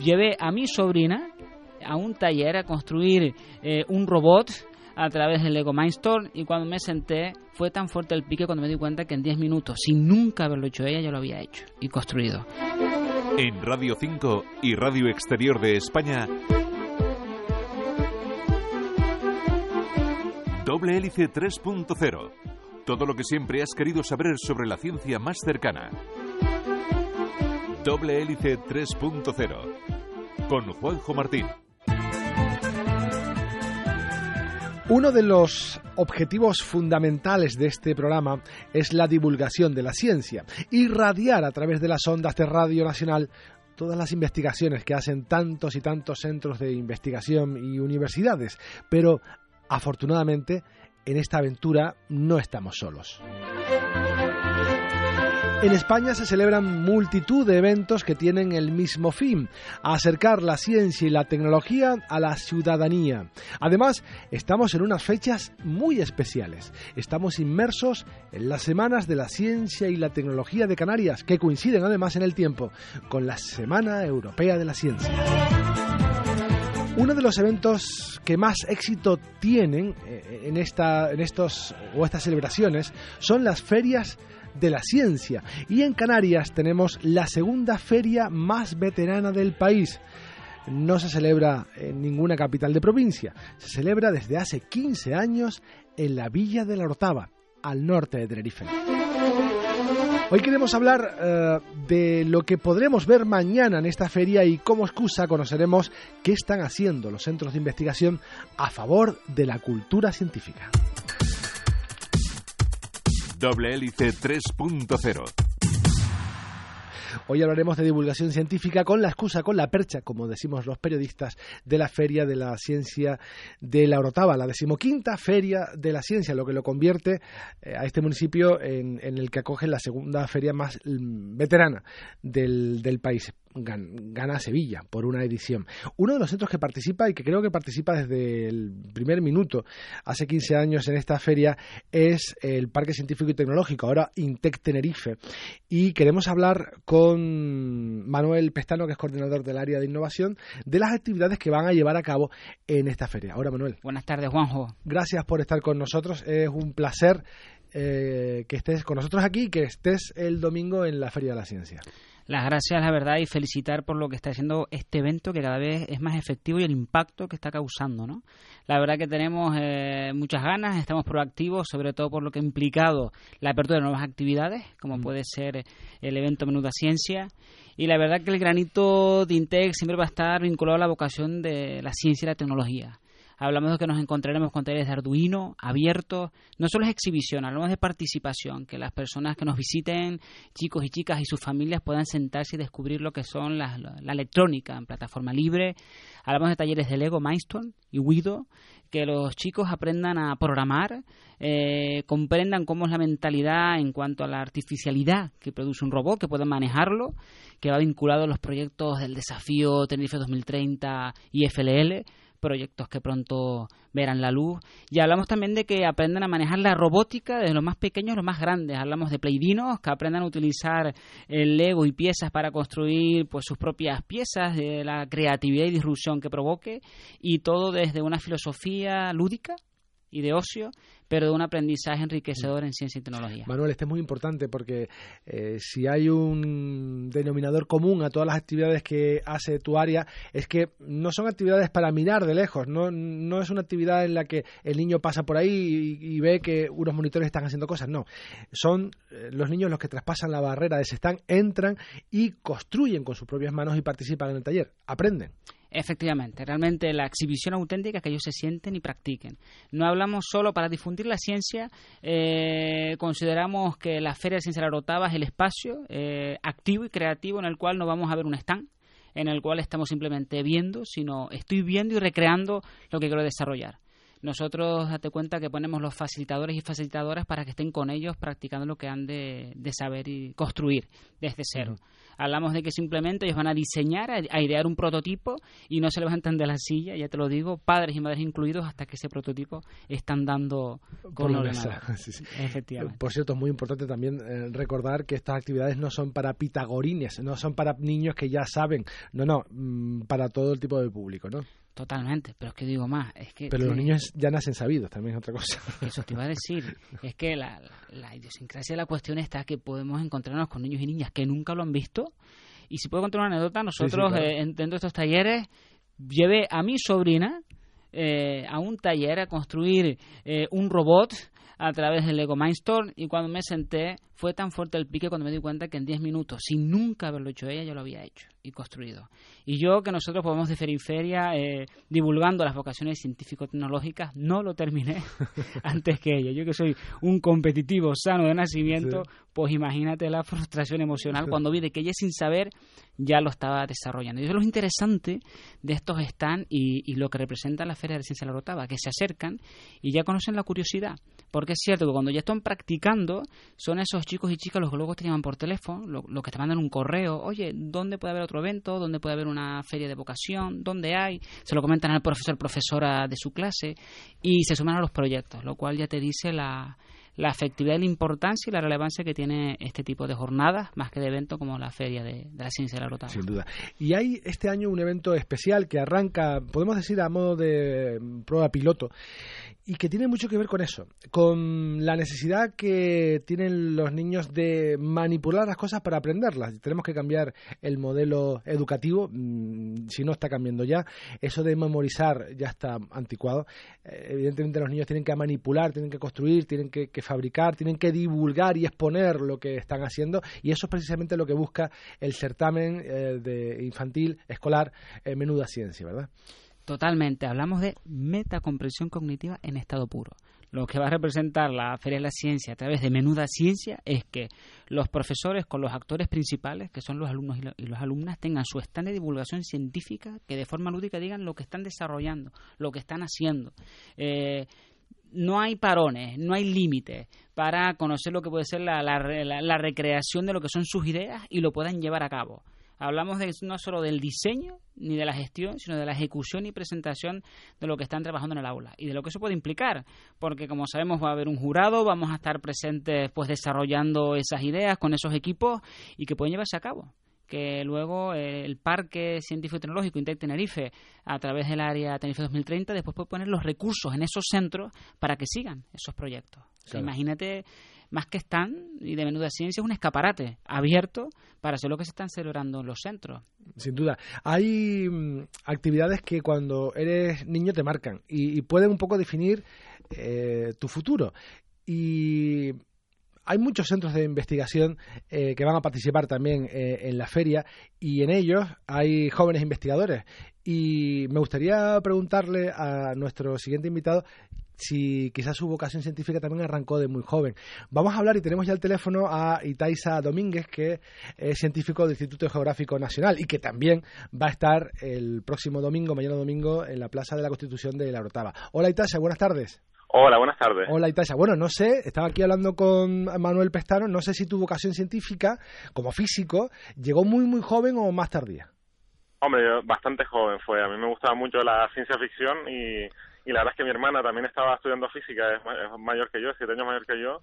llevé a mi sobrina a un taller a construir eh, un robot a través del Lego Mindstorm y cuando me senté fue tan fuerte el pique cuando me di cuenta que en 10 minutos, sin nunca haberlo hecho ella, yo lo había hecho y construido. En Radio 5 y Radio Exterior de España, Doble Hélice 3.0. Todo lo que siempre has querido saber sobre la ciencia más cercana. Doble Hélice 3.0. Con Juanjo Martín. Uno de los objetivos fundamentales de este programa es la divulgación de la ciencia, irradiar a través de las ondas de Radio Nacional todas las investigaciones que hacen tantos y tantos centros de investigación y universidades, pero afortunadamente en esta aventura no estamos solos. En España se celebran multitud de eventos que tienen el mismo fin, acercar la ciencia y la tecnología a la ciudadanía. Además, estamos en unas fechas muy especiales. Estamos inmersos en las semanas de la ciencia y la tecnología de Canarias, que coinciden además en el tiempo con la Semana Europea de la Ciencia. Uno de los eventos que más éxito tienen eh, en, esta, en estos o estas celebraciones son las ferias de la ciencia. Y en Canarias tenemos la segunda feria más veterana del país. No se celebra en ninguna capital de provincia, se celebra desde hace 15 años en la Villa de la Orotava, al norte de Tenerife. Hoy queremos hablar eh, de lo que podremos ver mañana en esta feria y como excusa conoceremos qué están haciendo los centros de investigación a favor de la cultura científica. Doble Hélice 3.0. Hoy hablaremos de divulgación científica con la excusa, con la percha, como decimos los periodistas, de la Feria de la Ciencia de la Orotava, la decimoquinta Feria de la Ciencia, lo que lo convierte eh, a este municipio en, el que acoge la segunda feria más mm, veterana del, del país gana Sevilla por una edición. Uno de los centros que participa y que creo que participa desde el primer minuto, hace 15 años en esta feria, es el Parque Científico y Tecnológico, ahora Intec Tenerife. Y queremos hablar con Manuel Pestano, que es coordinador del área de innovación, de las actividades que van a llevar a cabo en esta feria. Ahora, Manuel. Buenas tardes, Juanjo. Gracias por estar con nosotros. Es un placer eh, que estés con nosotros aquí y que estés el domingo en la Feria de la Ciencia las gracias, la verdad, y felicitar por lo que está haciendo este evento, que cada vez es más efectivo y el impacto que está causando, ¿no? La verdad que tenemos eh, muchas ganas, estamos proactivos, sobre todo por lo que ha implicado la apertura de nuevas actividades, como mm. puede ser el evento Menuda Ciencia, y la verdad que el granito de Intec siempre va a estar vinculado a la vocación de la ciencia y la tecnología. Hablamos de que nos encontraremos con talleres de Arduino abiertos. No solo es exhibición, hablamos de participación, que las personas que nos visiten, chicos y chicas y sus familias, puedan sentarse y descubrir lo que son la, electrónica en plataforma libre. Hablamos de talleres de Lego, Mindstorm y Wido, que los chicos aprendan a programar, eh, comprendan cómo es la mentalidad en cuanto a la artificialidad que produce un robot, que puedan manejarlo, que va vinculado a los proyectos del desafío Tenerife 2030 y FLL proyectos que pronto verán la luz. Y hablamos también de que aprendan a manejar la robótica desde los más pequeños a los más grandes. Hablamos de pleidinos, que aprendan a utilizar el Lego y piezas para construir pues sus propias piezas, de la creatividad y disrupción que provoque, y todo desde una filosofía lúdica y de ocio pero de un aprendizaje enriquecedor en ciencia y tecnología. Manuel, este es muy importante porque eh, si hay un denominador común a todas las actividades que hace tu área, es que no son actividades para mirar de lejos, no, no es una actividad en la que el niño pasa por ahí y, ve que unos monitores están haciendo cosas, no. Son eh, los niños los que traspasan la barrera de ese están, entran y construyen con sus propias manos y participan en el taller, aprenden. Efectivamente, realmente la exhibición auténtica que ellos se sienten y practiquen. No hablamos solo para difundir la ciencia, eh, consideramos que la Feria de Ciencia de la Rotava es el espacio eh, activo y creativo en el cual no vamos a ver un stand, en el cual estamos simplemente viendo, sino estoy viendo y recreando lo que quiero desarrollar. Nosotros date cuenta que ponemos los facilitadores y facilitadoras para que estén con ellos practicando lo que han de, saber y construir desde cero. Hablamos de que simplemente ellos van a diseñar, a, idear un prototipo y no se levantan de la silla, ya te lo digo, padres y madres incluidos, hasta que ese prototipo están dando con la mesa. Efectivamente. Por cierto, es muy importante también eh, recordar que estas actividades no son para pitagorines, no son para niños que ya saben, no, no, mm, para todo el tipo de público, ¿no? Totalmente, pero es que digo más, es que... Pero los niños ya nacen sabidos, también es otra cosa. Eso te iba a decir, es que la, la, idiosincrasia de la cuestión está que podemos encontrarnos con niños y niñas que nunca lo han visto, y si puedo contar una anécdota, nosotros eh, dentro de estos talleres llevé a mi sobrina eh, a un taller a construir eh, un robot a través del Lego Mindstorm y cuando me senté fue tan fuerte el pique cuando me di cuenta que en 10 minutos, sin nunca haberlo hecho ella, yo lo había hecho y construido. Y yo, que nosotros podemos de Feriferia eh, divulgando las vocaciones científico-tecnológicas, no lo terminé antes que ella. Yo que soy un competitivo sano de nacimiento, pues imagínate la frustración emocional cuando vi de que ella sin saber ya lo estaba desarrollando. Y eso es lo interesante de estos stands y, lo que representa la Feria de Ciencia de la Rotava, que se acercan y ya conocen la curiosidad. Porque es cierto que cuando ya están practicando, son esos chicos y chicas los que luego te llaman por teléfono, los que te mandan un correo, oye, ¿dónde puede haber otro evento? ¿Dónde puede haber una feria de vocación? ¿Dónde hay? Se lo comentan al profesor, profesora de su clase y se suman a los proyectos, lo cual ya te dice la, la efectividad la importancia y la relevancia que tiene este tipo de jornadas, más que de evento como la Feria de, la Ciencia de la Rotava. Sin duda. Y hay este año un evento especial que arranca, podemos decir, a modo de prueba piloto, y que tiene mucho que ver con eso, con la necesidad que tienen los niños de manipular las cosas para aprenderlas. Tenemos que cambiar el modelo educativo, mm, si no está cambiando ya. Eso de memorizar ya está anticuado. Eh, evidentemente los niños tienen que manipular, tienen que construir, tienen que, fabricar, tienen que divulgar y exponer lo que están haciendo y eso es precisamente lo que busca el certamen eh, de infantil escolar Menuda Ciencia, ¿verdad? Totalmente. Hablamos de metacomprensión cognitiva en estado puro. Lo que va a representar la Feria de la Ciencia a través de Menuda Ciencia es que los profesores con los actores principales, que son los alumnos y, las alumnas, tengan su stand de divulgación científica que de forma lúdica digan lo que están desarrollando, lo que están haciendo. Eh, no hay parones, no hay límites para conocer lo que puede ser la recreación de lo que son sus ideas y lo puedan llevar a cabo. Hablamos de, no solo del diseño ni de la gestión, sino de la ejecución y presentación de lo que están trabajando en el aula y de lo que eso puede implicar, porque como sabemos va a haber un jurado, vamos a estar presentes pues desarrollando esas ideas con esos equipos y que pueden llevarse a cabo que luego eh, el Parque Científico y Tecnológico Intec Tenerife, a través del área Tenerife 2030, después puede poner los recursos en esos centros para que sigan esos proyectos. imagínate más que están, y de menuda ciencia, es un escaparate abierto para hacer lo que se están celebrando en los centros. Sin duda. Hay mm, actividades que cuando eres niño te marcan y, pueden un poco definir eh, tu futuro. Y hay muchos centros de investigación eh, que van a participar también eh, en la feria y en ellos hay jóvenes investigadores. Y me gustaría preguntarle a nuestro siguiente invitado si quizás su vocación científica también arrancó de muy joven. Vamos a hablar y tenemos ya el teléfono a Itaisa Domínguez, que es científico del Instituto Geográfico Nacional y que también va a estar el próximo domingo, mañana domingo, en la Plaza de la Constitución de La Orotava. Hola Itaisa, buenas tardes. Hola, buenas tardes. Hola Itaisa. Bueno, no sé, estaba aquí hablando con Manuel Pestano, no sé si tu vocación científica, como físico, llegó muy, muy joven o más tardía. Hombre, bastante joven fue. A mí me gustaba mucho la ciencia ficción y y la verdad es que mi hermana también estaba estudiando física, es, mayor que yo, siete años mayor que yo,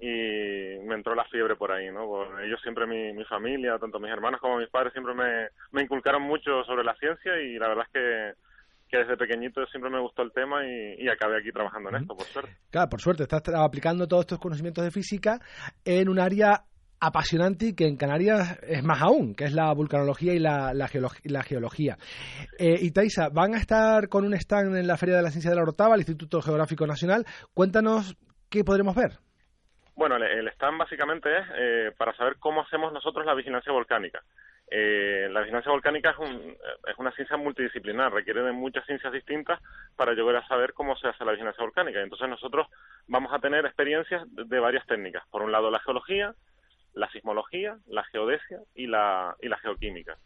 y me entró la fiebre por ahí, ¿no? ellos siempre, mi, mi familia, tanto mis hermanos como mis padres, siempre me, me inculcaron mucho sobre la ciencia y la verdad es que que desde pequeñito siempre me gustó el tema y, y acabé aquí trabajando en esto, por suerte. Claro, por suerte, estás aplicando todos estos conocimientos de física en un área apasionante y que en Canarias es más aún, que es la vulcanología y la, la, geología. Eh, y Taisa, van a estar con un stand en la Feria de la Ciencia de la Orotava, el Instituto Geográfico Nacional. Cuéntanos qué podremos ver. Bueno, el, stand básicamente es eh, para saber cómo hacemos nosotros la vigilancia volcánica. Eh, la vigilancia volcánica es, un, es, una ciencia multidisciplinar, requiere de muchas ciencias distintas para llegar a saber cómo se hace la vigilancia volcánica. Entonces nosotros vamos a tener experiencias de varias técnicas. Por un lado la geología, la sismología, la geodesia y la, y la geoquímica.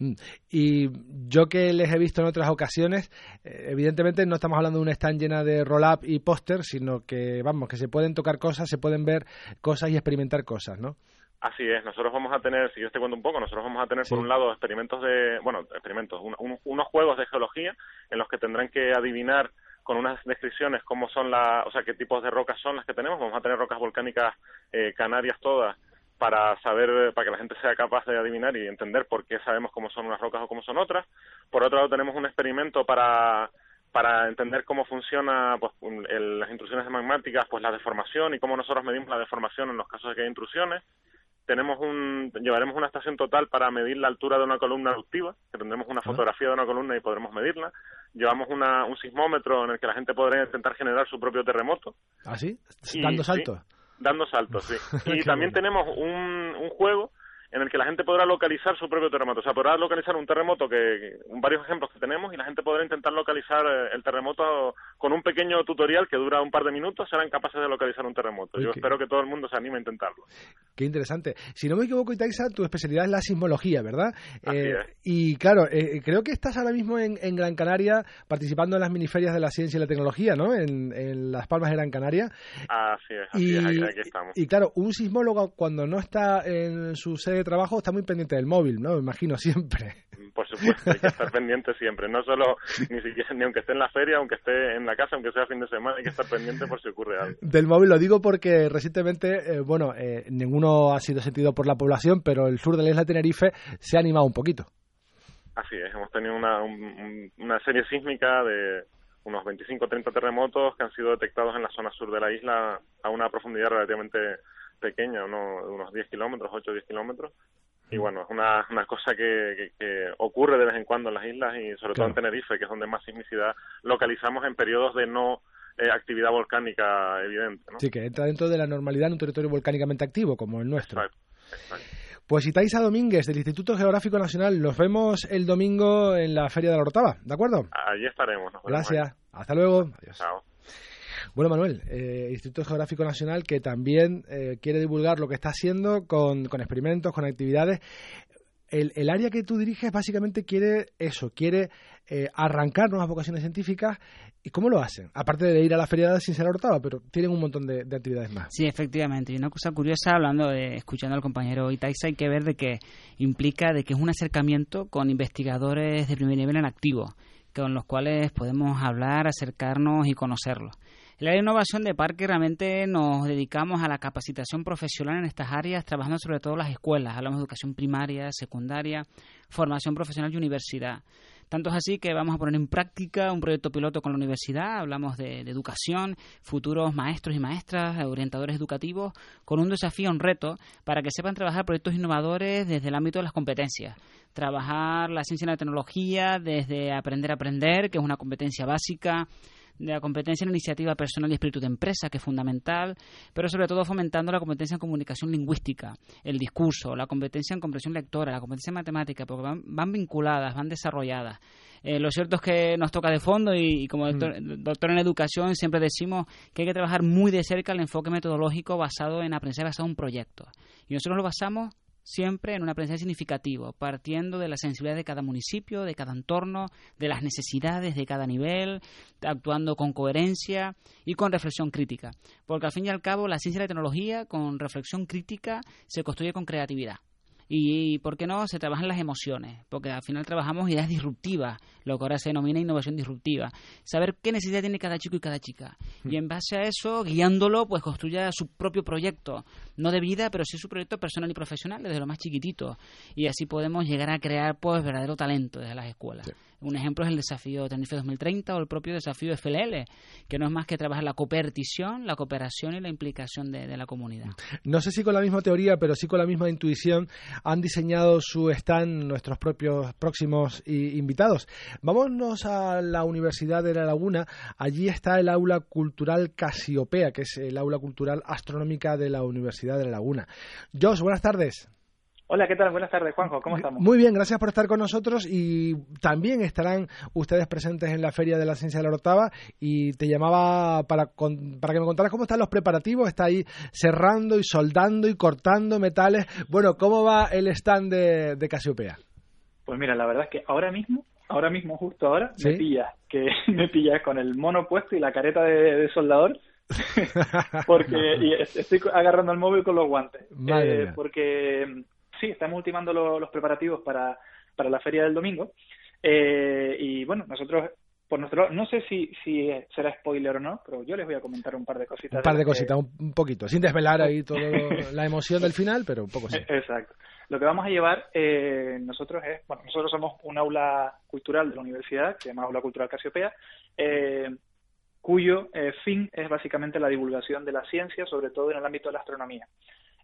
Mm. Y yo que les he visto en otras ocasiones, eh, evidentemente no estamos hablando de una stand llena de roll-up y póster, sino que, vamos, que se pueden tocar cosas, se pueden ver cosas y experimentar cosas, ¿no? Así es, nosotros vamos a tener, si yo te cuento un poco, nosotros vamos a tener por un lado experimentos de, bueno, experimentos, unos juegos de geología en los que tendrán que adivinar con unas descripciones cómo son las, o sea, qué tipos de rocas son las que tenemos. Vamos a tener rocas volcánicas eh, canarias todas para saber, para que la gente sea capaz de adivinar y entender por qué sabemos cómo son unas rocas o cómo son otras. Por otro lado, tenemos un experimento para para entender cómo funciona pues, las intrusiones magmáticas, pues la deformación y cómo nosotros medimos la deformación en los casos de que hay intrusiones tenemos un, llevaremos una estación total para medir la altura de una columna eruptiva, que tendremos una fotografía de una columna y podremos medirla. Llevamos una, un sismómetro en el que la gente podrá intentar generar su propio terremoto. ¿Ah, sí? ¿Dando saltos? Dando saltos, sí. Y también tenemos un, un juego en el que la gente podrá localizar su propio terremoto. O sea, podrá localizar un terremoto, que, varios ejemplos que tenemos, y la gente podrá intentar localizar eh, el terremoto con un pequeño tutorial que dura un par de minutos, serán capaces de localizar un terremoto. Yo espero que todo el mundo se anime a intentarlo. Qué interesante. Si no me equivoco, Itaisa, tu especialidad es la sismología, ¿verdad? Eh, y claro, eh, creo que estás ahora mismo en, Gran Canaria participando en las miniferias de la ciencia y la tecnología, ¿no? En, Las Palmas de Gran Canaria. Así es, así es, aquí estamos. Y claro, un sismólogo cuando no está en su sede de trabajo está muy pendiente del móvil, ¿no? Me imagino siempre. Por supuesto, hay que estar pendiente siempre. No solo, ni siquiera, ni aunque esté en la feria, aunque esté en la casa, aunque sea fin de semana, hay que estar pendiente por si ocurre algo. Del móvil lo digo porque recientemente, eh, bueno, eh, ninguno ha sido sentido por la población, pero el sur de la isla de Tenerife se ha animado un poquito. Así es, hemos tenido una, una serie sísmica de unos 25 o 30 terremotos que han sido detectados en la zona sur de la isla a una profundidad relativamente pequeña, unos 10 kilómetros, 8 o 10 kilómetros. Y mm. bueno, es una, una cosa que, que, ocurre de vez en cuando en las islas y sobre todo en Tenerife, que es donde más sismicidad localizamos en periodos de no eh, actividad volcánica evidente. ¿no? Sí, que entra dentro de la normalidad en un territorio volcánicamente activo como el nuestro. Exacto, Pues Itaisa Domínguez, del Instituto Geográfico Nacional, nos vemos el domingo en la Feria de la Orotava, ¿de acuerdo? Allí estaremos. Gracias. Hasta luego. Adiós. Chao. Bueno, Manuel, eh, Instituto Geográfico Nacional que también eh, quiere divulgar lo que está haciendo con, experimentos, con actividades. El, área que tú diriges básicamente quiere eso, quiere eh, arrancar nuevas vocaciones científicas. ¿Y cómo lo hacen? Aparte de ir a la feria de Sincera Hortaba, pero tienen un montón de, actividades más. Sí, efectivamente. Y una cosa curiosa, hablando de, escuchando al compañero Itaiza, hay que ver de que implica de que es un acercamiento con investigadores de primer nivel en activo, con los cuales podemos hablar, acercarnos y conocerlos. En la innovación de Parque realmente nos dedicamos a la capacitación profesional en estas áreas, trabajando sobre todo las escuelas. Hablamos de educación primaria, secundaria, formación profesional y universidad. Tanto es así que vamos a poner en práctica un proyecto piloto con la universidad, hablamos de, educación, futuros maestros y maestras, orientadores educativos, con un desafío, un reto, para que sepan trabajar proyectos innovadores desde el ámbito de las competencias. Trabajar la ciencia y la tecnología desde aprender a aprender, que es una competencia básica, de la competencia en iniciativa personal y espíritu de empresa, que es fundamental, pero sobre todo fomentando la competencia en comunicación lingüística, el discurso, la competencia en comprensión lectora, la competencia en matemática, porque van, vinculadas, van desarrolladas. Eh, lo cierto es que nos toca de fondo y, como mm. doctor, en educación siempre decimos que hay que trabajar muy de cerca el enfoque metodológico basado en aprendizaje basado en un proyecto. Y nosotros lo basamos siempre en un aprendizaje significativo, partiendo de la sensibilidad de cada municipio, de cada entorno, de las necesidades de cada nivel, actuando con coherencia y con reflexión crítica. Porque al fin y al cabo la ciencia y la tecnología con reflexión crítica se construye con creatividad y, ¿por qué no?, se trabajan las emociones, porque al final trabajamos ideas disruptivas, lo que ahora se denomina innovación disruptiva. Saber qué necesidad tiene cada chico y cada chica. Y en base a eso, guiándolo, pues construya su propio proyecto, no de vida, pero sí su proyecto personal y profesional desde lo más chiquitito. Y así podemos llegar a crear, pues, verdadero talento desde las escuelas. Un ejemplo es el desafío Tenerife 2030 o el propio desafío FLL, que no es más que trabajar la cooperación, la cooperación y la implicación de, la comunidad. No sé si con la misma teoría, pero sí con la misma intuición han diseñado su stand nuestros propios próximos invitados. Vámonos a la Universidad de La Laguna. Allí está el aula cultural Casiopea, que es el aula cultural astronómica de la Universidad de La Laguna. Josh, buenas tardes. Hola, ¿qué tal? Buenas tardes, Juanjo. ¿Cómo estamos? Muy bien, gracias por estar con nosotros y también estarán ustedes presentes en la Feria de la Ciencia de la Orotava y te llamaba para, para que me contaras cómo están los preparativos. Está ahí cerrando y soldando y cortando metales. Bueno, ¿cómo va el stand de, de Casiopea? Pues mira, la verdad es que ahora mismo, ahora mismo, justo ahora, me pillas, que me pillas con el mono puesto y la careta de, soldador, porque estoy agarrando el móvil con los guantes. Eh, porque sí, estamos ultimando los preparativos para, para la feria del domingo. Eh, y bueno, nosotros por nuestro no sé si, si será spoiler o no, pero yo les voy a comentar un par de cositas. Un par de, cositas, un, poquito, sin desvelar ahí toda la emoción del final, pero un poco sí. Exacto. Lo que vamos a llevar eh, nosotros es, bueno, nosotros somos un aula cultural de la universidad, que se llama Aula Cultural Casiopea, eh, cuyo eh, fin es básicamente la divulgación de la ciencia, sobre todo en el ámbito de la astronomía.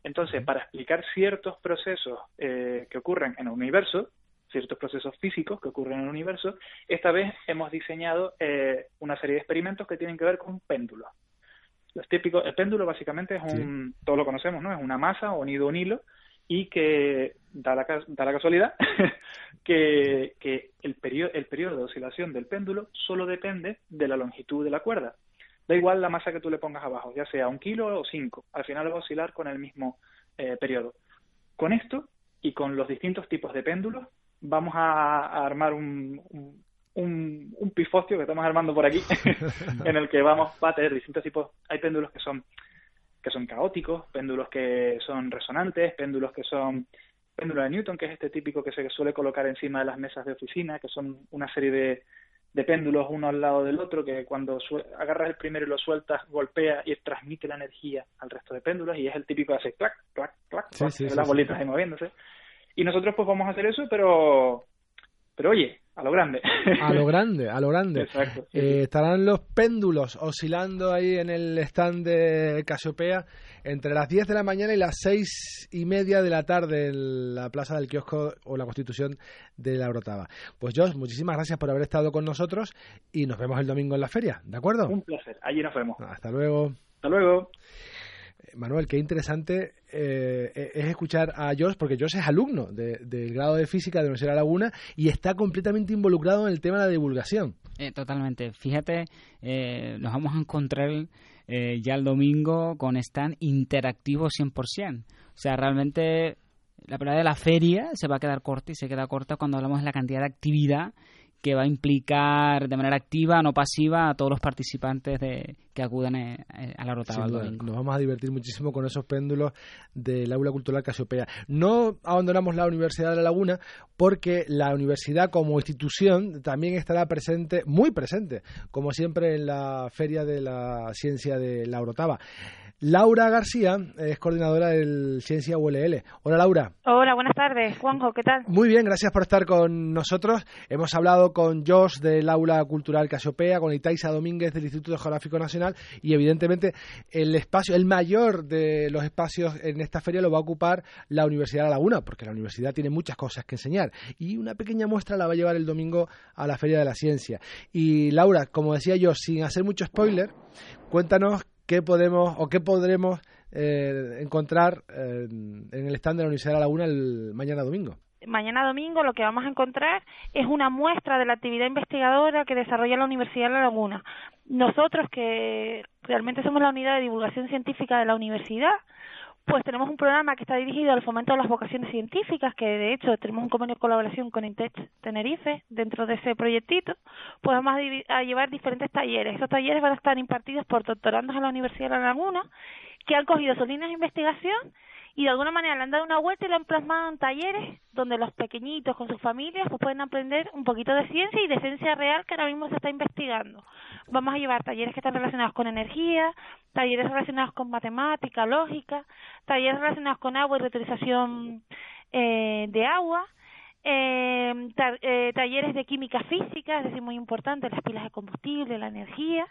Entonces, para explicar ciertos procesos que ocurren en el universo, ciertos procesos físicos que ocurren en el universo, esta vez hemos diseñado eh, una serie de experimentos que tienen que ver con péndulos. Los típicos, el péndulo básicamente es un, todos lo conocemos, ¿no? Es una masa o unido un hilo y que da la, da la casualidad que, que el, periodo, el periodo de oscilación del péndulo solo depende de la longitud de la cuerda. Da igual la masa que tú le pongas abajo, ya sea un kilo o cinco, al final va a oscilar con el mismo eh, periodo. Con esto y con los distintos tipos de péndulos vamos a, armar un, un, un, pifostio que estamos armando por aquí, en el que vamos a tener distintos tipos. Hay péndulos que son que son caóticos, péndulos que son resonantes, péndulos que son péndulo de Newton, que es este típico que se suele colocar encima de las mesas de oficina, que son una serie de, de péndulos uno al lado del otro, que cuando agarras el primero y lo sueltas, golpea y transmite la energía al resto de péndulos, y es el típico que hace clac, clac, clac, las bolitas ahí moviéndose. Y nosotros pues vamos a hacer eso, pero, pero oye, a lo grande. A lo grande, a lo grande. Exacto. Eh, estarán los péndulos oscilando ahí en el stand de Casiopea entre las 10 de la mañana y las 6 y media de la tarde en la Plaza del Kiosco o la Constitución de la Orotava. Pues Josh, muchísimas gracias por haber estado con nosotros y nos vemos el domingo en la feria, ¿de acuerdo? Un placer, allí nos vemos. Hasta luego. Hasta luego. Manuel, qué interesante eh, es escuchar a Josh, porque Josh es alumno del grado de física de la Universidad de Laguna y está completamente involucrado en el tema de la divulgación. Eh, totalmente. Fíjate, eh, nos vamos a encontrar ya el domingo con stand interactivo 100%. O sea, realmente la palabra de la feria se va a quedar corta y se queda corta cuando hablamos de la cantidad de actividad que va a implicar de manera activa, no pasiva, a todos los participantes de, que acudan eh, eh, a la rotada Nos vamos a divertir muchísimo con esos péndulos del aula cultural Casiopea. No abandonamos la Universidad de La Laguna porque la universidad como institución también estará presente, muy presente, como siempre en la Feria de la Ciencia de la Orotava. Laura García es coordinadora del Ciencia ULL. Hola Laura. Hola, buenas tardes. Juanjo, ¿qué tal? Muy bien, gracias por estar con nosotros. Hemos hablado con Josh del Aula Cultural Casiopea, con Itaisa Domínguez del Instituto Geográfico Nacional y evidentemente el espacio, el mayor de los espacios en esta feria lo va a ocupar la Universidad de La Laguna, porque la universidad tiene muchas cosas que enseñar y una pequeña muestra la va a llevar el domingo a la Feria de la Ciencia. Y Laura, como decía yo, sin hacer mucho spoiler, cuéntanos qué podemos o qué podremos eh, encontrar eh, en el stand de la Universidad de la Laguna el mañana domingo. Mañana domingo lo que vamos a encontrar es una muestra de la actividad investigadora que desarrolla la Universidad de La Laguna. Nosotros que realmente somos la unidad de divulgación científica de la universidad, pues tenemos un programa que está dirigido al fomento de las vocaciones científicas, que de hecho tenemos un convenio de colaboración con INTEC Tenerife. Dentro de ese proyectito, pues vamos a, llevar diferentes talleres. Esos talleres van a estar impartidos por doctorandos a la Universidad de La Laguna, que han cogido sus líneas de investigación y de alguna manera le han dado una vuelta y lo han plasmado en talleres donde los pequeñitos con sus familias pues pueden aprender un poquito de ciencia y de ciencia real que ahora mismo se está investigando. Vamos a llevar talleres que están relacionados con energía, talleres relacionados con matemática, lógica, talleres relacionados con agua y reutilización eh, de agua, eh, eh, talleres de química física, es decir, muy importante, las pilas de combustible, la energía,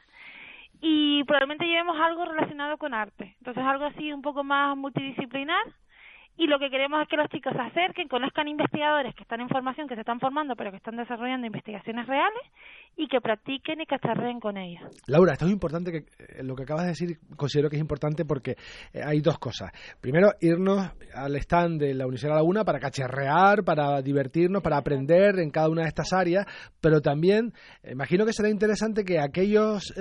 y probablemente llevemos algo relacionado con arte. Entonces algo así un poco más multidisciplinar y lo que queremos es que los chicos se acerquen, conozcan investigadores que están en formación, que se están formando, pero que están desarrollando investigaciones reales y que practiquen y cacharreen con ellos. Laura, esto es importante, que eh, lo que acabas de decir considero que es importante porque eh, hay dos cosas. Primero, irnos al stand de la Universidad de Laguna para cacharrear, para divertirnos, para aprender en cada una de estas áreas, pero también eh, imagino que será interesante que aquellos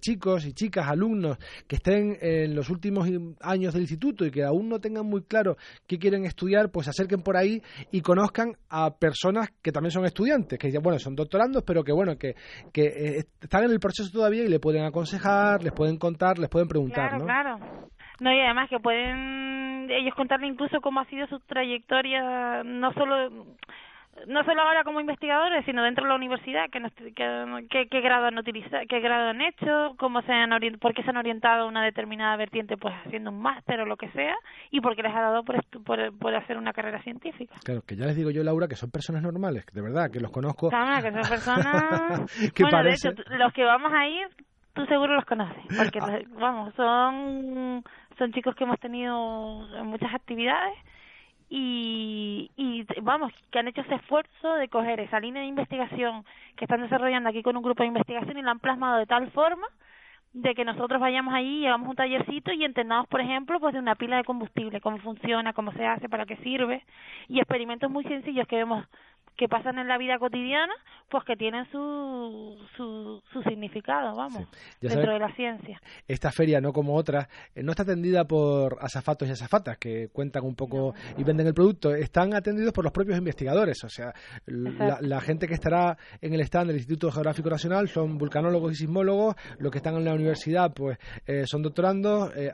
chicos y chicas, alumnos que estén en los últimos años del instituto y que aún no tengan muy claro claro qué quieren estudiar, pues se acerquen por ahí y conozcan a personas que también son estudiantes, que bueno, son doctorandos, pero que bueno, que, que eh, están en el proceso todavía y le pueden aconsejar, les pueden contar, les pueden preguntar, claro, Claro, No, y además que pueden ellos contarle incluso cómo ha sido su trayectoria, no solo no solo ahora como investigadores, sino dentro de la universidad, que, qué grado han utilizado, qué grado han hecho, cómo se han por qué se han orientado a una determinada vertiente, pues haciendo un máster o lo que sea, y por qué les ha dado por, por, por, hacer una carrera científica. Claro, que ya les digo yo, Laura, que son personas normales, de verdad, que los conozco. Claro, que son personas... bueno, de hecho, los que vamos a ir, tú seguro los conoces, porque, ah. vamos, son, son chicos que hemos tenido en muchas actividades y, y vamos, que han hecho ese esfuerzo de coger esa línea de investigación que están desarrollando aquí con un grupo de investigación y la han plasmado de tal forma de que nosotros vayamos ahí, hagamos un tallercito y entendamos, por ejemplo, pues de una pila de combustible, cómo funciona, cómo se hace, para qué sirve, y experimentos muy sencillos que vemos que pasan en la vida cotidiana, pues que tienen su, su, su significado, vamos, dentro de la ciencia. Esta feria, no como otras, eh, no está atendida por azafatos y azafatas que cuentan un poco y venden el producto, están atendidos por los propios investigadores, o sea, la, gente que estará en el stand del Instituto Geográfico Nacional son vulcanólogos y sismólogos, los que están en la universidad pues eh, son doctorandos, eh,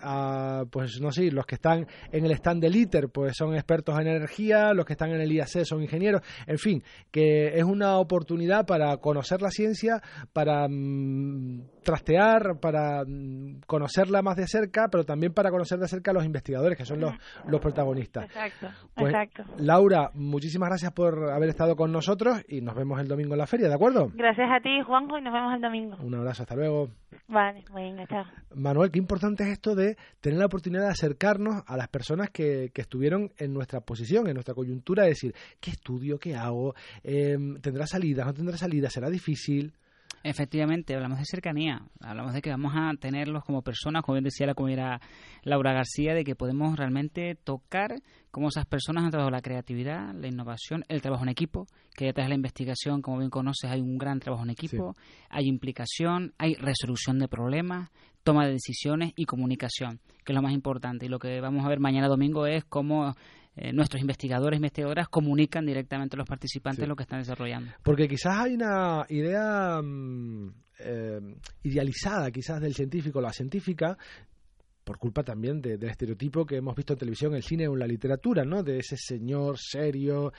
pues no sé, los que están en el stand del ITER pues son expertos en energía, los que están en el IAC son ingenieros, en fin, que es una oportunidad para conocer la ciencia, para mm, trastear, para mm, conocerla más de cerca, pero también para conocer de cerca a los investigadores, que son los, los protagonistas. Exacto, pues, exacto. Laura, muchísimas gracias por haber estado con nosotros y nos vemos el domingo en la feria, ¿de acuerdo? Gracias a ti, Juanjo, y nos vemos el domingo. Un abrazo, hasta luego. Vale, venga, chao. Manuel, qué importante es esto de tener la oportunidad de acercarnos a las personas que, que estuvieron en nuestra posición, en nuestra coyuntura, de decir, ¿qué estudio, qué hago? Eh, ¿Tendrá salida, no tendrá salida? ¿Será difícil? Efectivamente, hablamos de cercanía, hablamos de que vamos a tenerlos como personas, como bien decía la compañera Laura García, de que podemos realmente tocar cómo esas personas han trabajado la creatividad, la innovación, el trabajo en equipo, que detrás de la investigación, como bien conoces, hay un gran trabajo en equipo, hay implicación, hay resolución de problemas, toma de decisiones y comunicación, que es lo más importante. Y lo que vamos a ver mañana domingo es cómo eh, nuestros investigadores, investigadoras comunican directamente a los participantes lo que están desarrollando. Porque quizás hay una idea mm, eh, idealizada, quizás del científico, la científica, por culpa también del estereotipo que hemos visto en televisión, el cine o en la literatura, ¿no? De ese señor serio.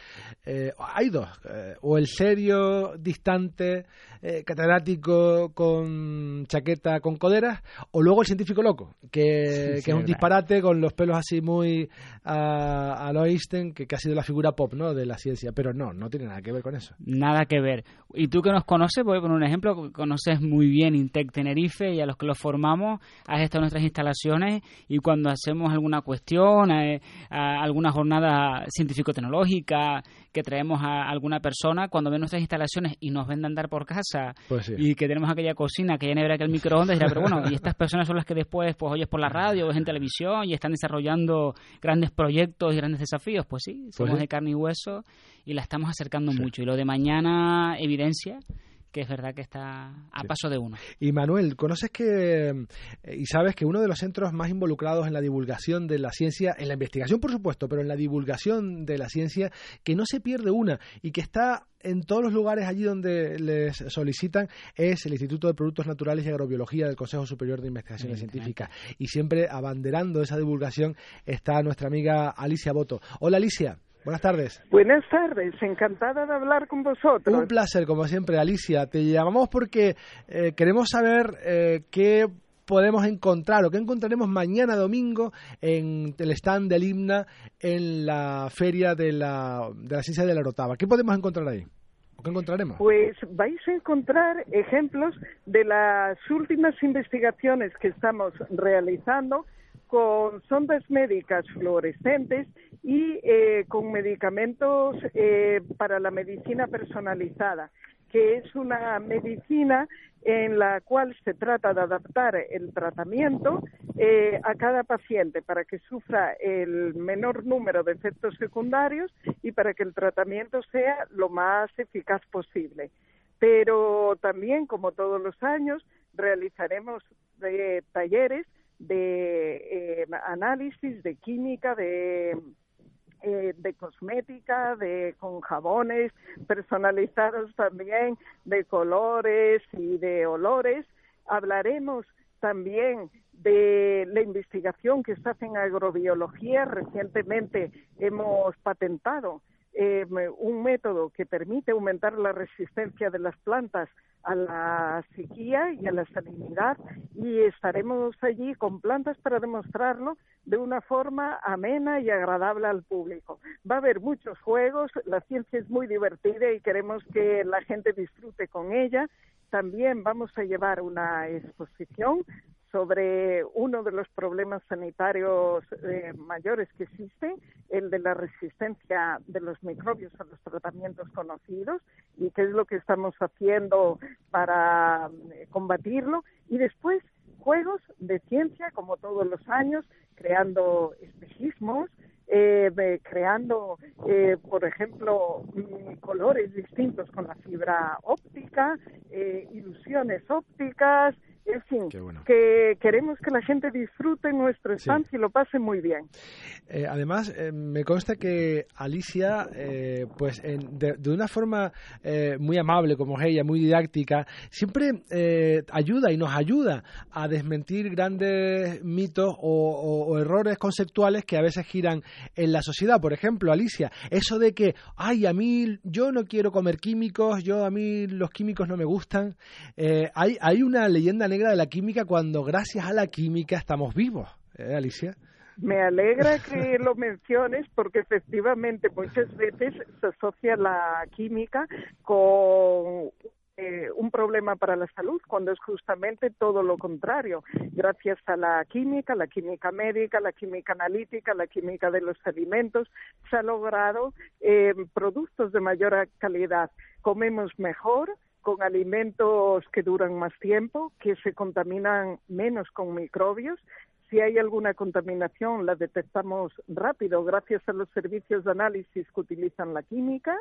Eh, hay dos. Eh, o el serio, distante, eh, catedrático con chaqueta con coderas, o luego el científico loco, que, es un disparate con los pelos así muy a, a lo Einstein, que, que, ha sido la figura pop, ¿no? De la ciencia. Pero no, no tiene nada que ver con eso. Nada que ver. Y tú que nos conoces, voy a poner un ejemplo, conoces muy bien Intec Tenerife y a los que lo formamos, has estado en nuestras instalaciones y cuando hacemos alguna cuestión, eh, alguna jornada científico-tecnológica, que traemos a alguna persona, cuando ven nuestras instalaciones y nos ven de andar por casa pues y que tenemos aquella cocina, aquella nevera, aquel microondas, dirá, pero bueno, y estas personas son las que después pues oyes por la radio, ves en televisión y están desarrollando grandes proyectos y grandes desafíos. Pues sí, pues somos de carne y hueso y la estamos acercando mucho. Y lo de mañana evidencia que es verdad que está a paso de uno. Y Manuel, ¿conoces que eh, y sabes que uno de los centros más involucrados en la divulgación de la ciencia, en la investigación por supuesto, pero en la divulgación de la ciencia, que no se pierde una y que está en todos los lugares allí donde les solicitan es el Instituto de Productos Naturales y Agrobiología del Consejo Superior de Investigaciones Científicas. Y siempre abanderando esa divulgación está nuestra amiga Alicia Boto. Hola Alicia. Buenas tardes. Buenas tardes, encantada de hablar con vosotros. Un placer, como siempre, Alicia. Te llamamos porque eh, queremos saber eh, qué podemos encontrar o qué encontraremos mañana domingo en el stand del IMNA en la feria de la, de la ciencia de la Rotava. ¿Qué podemos encontrar ahí? ¿O qué encontraremos? Pues vais a encontrar ejemplos de las últimas investigaciones que estamos realizando con sondas médicas fluorescentes y eh, con medicamentos eh, para la medicina personalizada, que es una medicina en la cual se trata de adaptar el tratamiento eh, a cada paciente para que sufra el menor número de efectos secundarios y para que el tratamiento sea lo más eficaz posible. Pero también, como todos los años, realizaremos talleres de eh, análisis, de química, de eh, de cosmética, de con jabones personalizados también, de colores y de olores. Hablaremos también de la investigación que se hace en agrobiología. Recientemente hemos patentado eh, un método que permite aumentar la resistencia de las plantas a la sequía y a la salinidad y estaremos allí con plantas para demostrarlo de una forma amena y agradable al público. Va a haber muchos juegos, la ciencia es muy divertida y queremos que la gente disfrute con ella. También vamos a llevar una exposición sobre uno de los problemas sanitarios eh, mayores que existen, el de la resistencia de los microbios a los tratamientos conocidos y qué es lo que estamos haciendo para eh, combatirlo. Y después, juegos de ciencia, como todos los años, creando espejismos, eh, creando, por ejemplo, mm, colores distintos con la fibra óptica, ilusiones ópticas, en fin, que queremos que la gente disfrute nuestro estancia y lo pase muy bien. Eh, además, eh, me consta que Alicia, eh, pues de, una forma muy amable, como es ella, muy didáctica, siempre ayuda y nos ayuda a desmentir grandes mitos o, o, errores conceptuales que a veces giran en la sociedad. Por ejemplo, Alicia, eso de que, ay, a mí yo no quiero comer químicos, yo a mí los químicos no me gustan. hay, hay una leyenda negra de la química cuando gracias a la química estamos vivos, ¿eh, Alicia? Me alegra que lo menciones porque efectivamente muchas veces se asocia la química con eh, un problema para la salud, cuando es justamente todo lo contrario. Gracias a la química, la química médica, la química analítica, la química de los alimentos, se ha logrado eh, productos de mayor calidad. Comemos mejor, con alimentos que duran más tiempo, que se contaminan menos con microbios. Si hay alguna contaminación, la detectamos rápido gracias a los servicios de análisis que utilizan la química.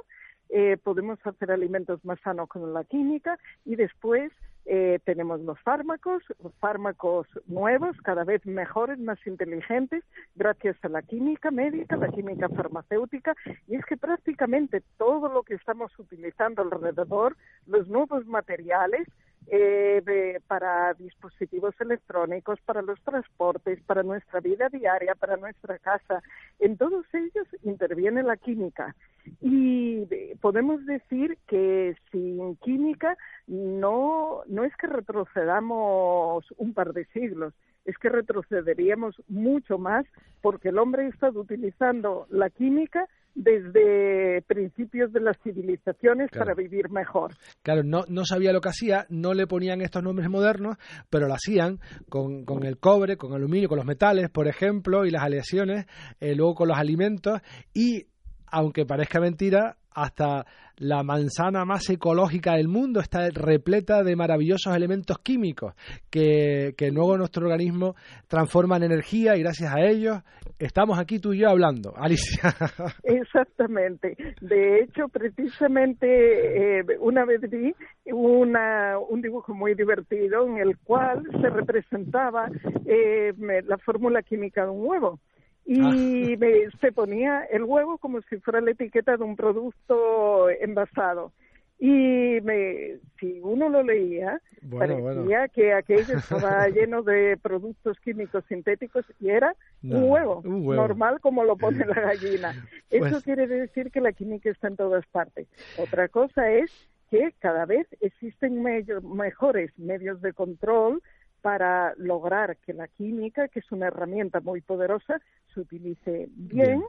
Eh, podemos hacer alimentos más sanos con la química y después eh, tenemos los fármacos, fármacos nuevos, cada vez mejores, más inteligentes, gracias a la química médica, la química farmacéutica, y es que prácticamente todo lo que estamos utilizando alrededor, los nuevos materiales, eh, para dispositivos electrónicos, para los transportes, para nuestra vida diaria, para nuestra casa. En todos ellos interviene la química. Y podemos decir que sin química no, no es que retrocedamos un par de siglos, es que retrocederíamos mucho más porque el hombre ha estado utilizando la química desde principios de las civilizaciones para vivir mejor. Claro, no, no sabía lo que hacía, no le ponían estos nombres modernos, pero lo hacían con, con el cobre, con aluminio, con los metales, por ejemplo, y las aleaciones, eh, luego con los alimentos, y aunque parezca mentira, hasta la manzana más ecológica del mundo está repleta de maravillosos elementos químicos que, que luego nuestro organismo transforma en energía y gracias a ellos estamos aquí tú y yo hablando. Alicia. Exactamente. De hecho, precisamente eh, una vez vi una, un dibujo muy divertido en el cual se representaba eh, la fórmula química de un huevo y ah. me, se ponía el huevo como si fuera la etiqueta de un producto envasado. Y me, si uno lo leía, parecía que aquello estaba lleno de productos químicos sintéticos y era un, huevo, normal como lo pone la gallina. Eso pues quiere decir que la química está en todas partes. Otra cosa es que cada vez existen mejores medios de control para lograr que la química, que es una herramienta muy poderosa, se utilice bien,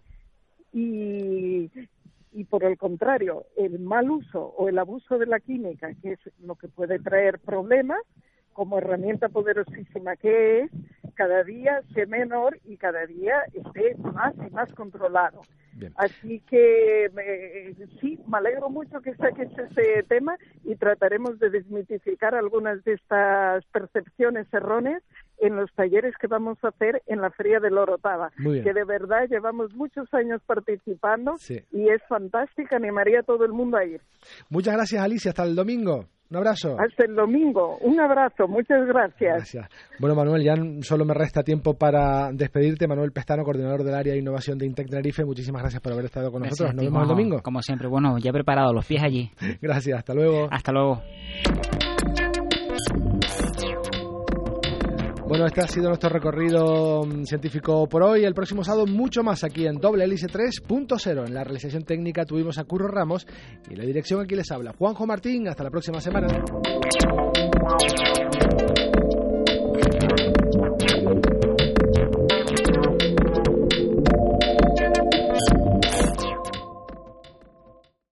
Y, y por el contrario, el mal uso o el abuso de la química, que es lo que puede traer problemas, como herramienta poderosísima que es, cada día sea menor y cada día esté más y más controlado. Así que sí, me alegro mucho que saques ese tema y trataremos de desmitificar algunas de estas percepciones erróneas en los talleres que vamos a hacer en la Feria de Lorotava, que de verdad llevamos muchos años participando y es fantástica, animaría a todo el mundo a ir. Muchas gracias Alicia, hasta el domingo. Un abrazo. Hasta el domingo. Un abrazo. Muchas gracias. Gracias. Bueno, Manuel, ya solo me resta tiempo para despedirte. Manuel Pestano, coordinador del área de innovación de Intec Tenerife. Muchísimas gracias por haber estado con nosotros. Nos vemos el domingo. Como siempre. Bueno, ya preparado, los pies allí. gracias. Hasta luego. Hasta luego. Bueno, este ha sido nuestro recorrido mm, científico por hoy. El próximo sábado mucho más aquí en Doble Hélice 3.0. En la realización técnica tuvimos a Curro Ramos y la dirección aquí les habla Juanjo Martín. Hasta la próxima semana.